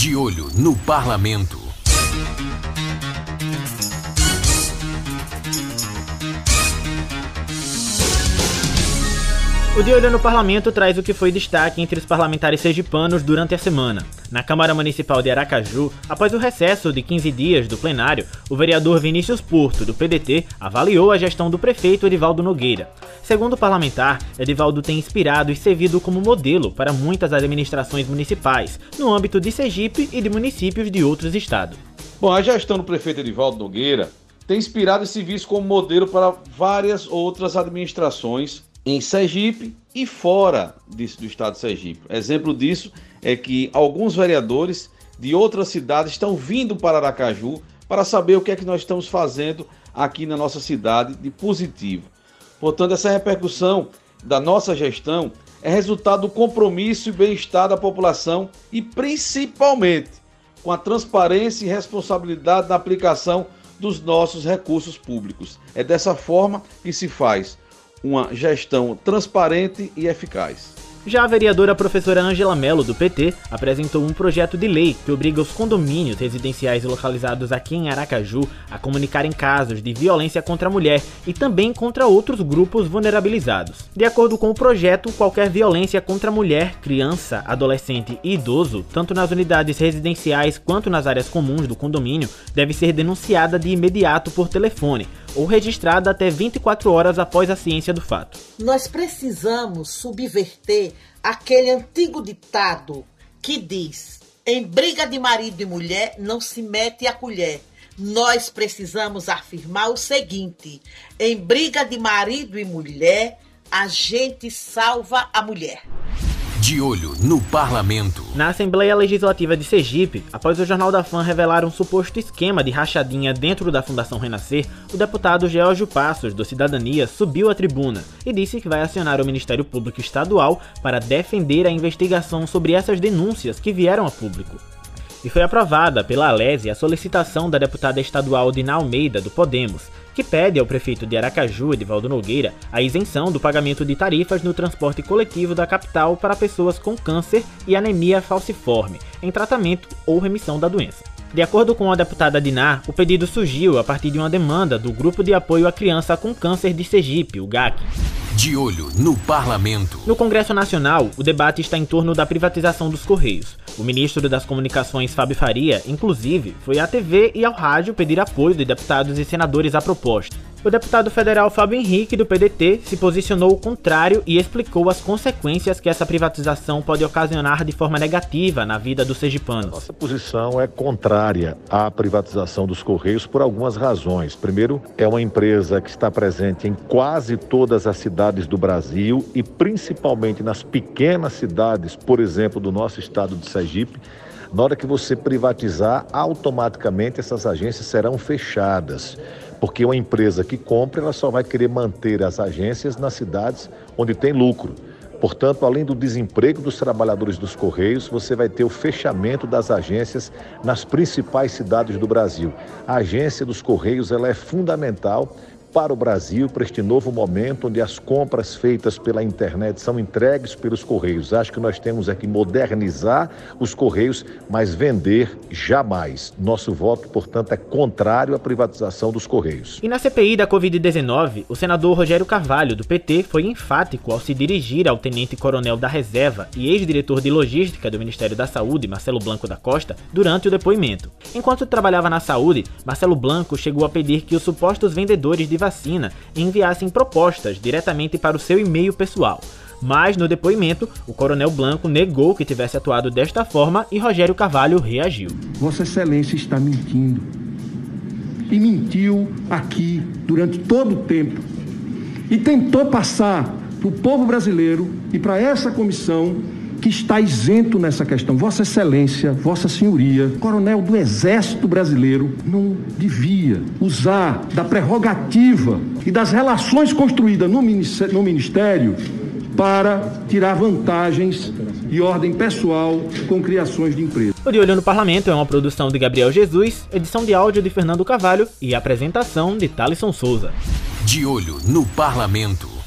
De olho no parlamento. O De Olho no Parlamento traz o que foi destaque entre os parlamentares sergipanos durante a semana. Na Câmara Municipal de Aracaju, após o recesso de 15 dias do plenário, o vereador Vinícius Porto, do PDT, avaliou a gestão do prefeito Edivaldo Nogueira. Segundo o parlamentar, Edivaldo tem inspirado e servido como modelo para muitas administrações municipais, no âmbito de Sergipe e de municípios de outros estados. Bom, a gestão do prefeito Edivaldo Nogueira tem inspirado esse vice como modelo para várias outras administrações em Sergipe e fora disso, do estado de Sergipe. Exemplo disso é que alguns vereadores de outras cidades estão vindo para Aracaju para saber o que é que nós estamos fazendo aqui na nossa cidade de positivo. Portanto, essa repercussão da nossa gestão é resultado do compromisso e bem-estar da população e principalmente com a transparência e responsabilidade na aplicação dos nossos recursos públicos. É dessa forma que se faz uma gestão transparente e eficaz. Já a vereadora professora Angela Mello, do PT, apresentou um projeto de lei que obriga os condomínios residenciais localizados aqui em Aracaju a comunicarem casos de violência contra a mulher e também contra outros grupos vulnerabilizados. De acordo com o projeto, qualquer violência contra mulher, criança, adolescente e idoso, tanto nas unidades residenciais quanto nas áreas comuns do condomínio, deve ser denunciada de imediato por telefone ou registrada até 24 horas após a ciência do fato. Nós precisamos subverter aquele antigo ditado que diz: em briga de marido e mulher não se mete a colher. Nós precisamos afirmar o seguinte: em briga de marido e mulher, a gente salva a mulher. De olho no parlamento. Na Assembleia Legislativa de Sergipe, após o Jornal da Fã revelar um suposto esquema de rachadinha dentro da Fundação Renascer, o deputado Georgio Passos, do Cidadania, subiu à tribuna e disse que vai acionar o Ministério Público Estadual para defender a investigação sobre essas denúncias que vieram a público e foi aprovada pela Alese a solicitação da deputada estadual Dina Almeida, do Podemos, que pede ao prefeito de Aracaju, Edivaldo Nogueira, a isenção do pagamento de tarifas no transporte coletivo da capital para pessoas com câncer e anemia falciforme, em tratamento ou remissão da doença. De acordo com a deputada Dinar, o pedido surgiu a partir de uma demanda do Grupo de Apoio à Criança com Câncer de Sergipe, o GAC. De olho no parlamento. No Congresso Nacional, o debate está em torno da privatização dos Correios. O ministro das Comunicações, Fábio Faria, inclusive, foi à TV e ao rádio pedir apoio de deputados e senadores à proposta. O deputado federal Fábio Henrique, do PDT, se posicionou contrário e explicou as consequências que essa privatização pode ocasionar de forma negativa na vida dos sergipanos. Nossa posição é contrária à privatização dos Correios por algumas razões. Primeiro, é uma empresa que está presente em quase todas as cidades do Brasil e principalmente nas pequenas cidades, por exemplo, do nosso estado de Sergipe. Na hora que você privatizar, automaticamente essas agências serão fechadas porque uma empresa que compra, ela só vai querer manter as agências nas cidades onde tem lucro. Portanto, além do desemprego dos trabalhadores dos Correios, você vai ter o fechamento das agências nas principais cidades do Brasil. A agência dos Correios ela é fundamental para o Brasil, para este novo momento onde as compras feitas pela internet são entregues pelos Correios. Acho que nós temos aqui modernizar os Correios, mas vender jamais. Nosso voto, portanto, é contrário à privatização dos Correios. E na CPI da Covid-19, o senador Rogério Carvalho, do PT, foi enfático ao se dirigir ao tenente-coronel da reserva e ex-diretor de logística do Ministério da Saúde, Marcelo Blanco da Costa, durante o depoimento. Enquanto trabalhava na saúde, Marcelo Blanco chegou a pedir que os supostos vendedores de vacina enviassem propostas diretamente para o seu e-mail pessoal. Mas no depoimento, o Coronel Blanco negou que tivesse atuado desta forma e Rogério Carvalho reagiu. Vossa Excelência está mentindo. E mentiu aqui durante todo o tempo. E tentou passar para o povo brasileiro e para essa comissão que está isento nessa questão. Vossa Excelência, Vossa Senhoria, coronel do Exército Brasileiro, não devia usar da prerrogativa e das relações construídas no Ministério, no ministério para tirar vantagens de ordem pessoal com criações de empresas. O De Olho no Parlamento é uma produção de Gabriel Jesus, edição de áudio de Fernando Carvalho e apresentação de Thalisson Souza. De Olho no Parlamento.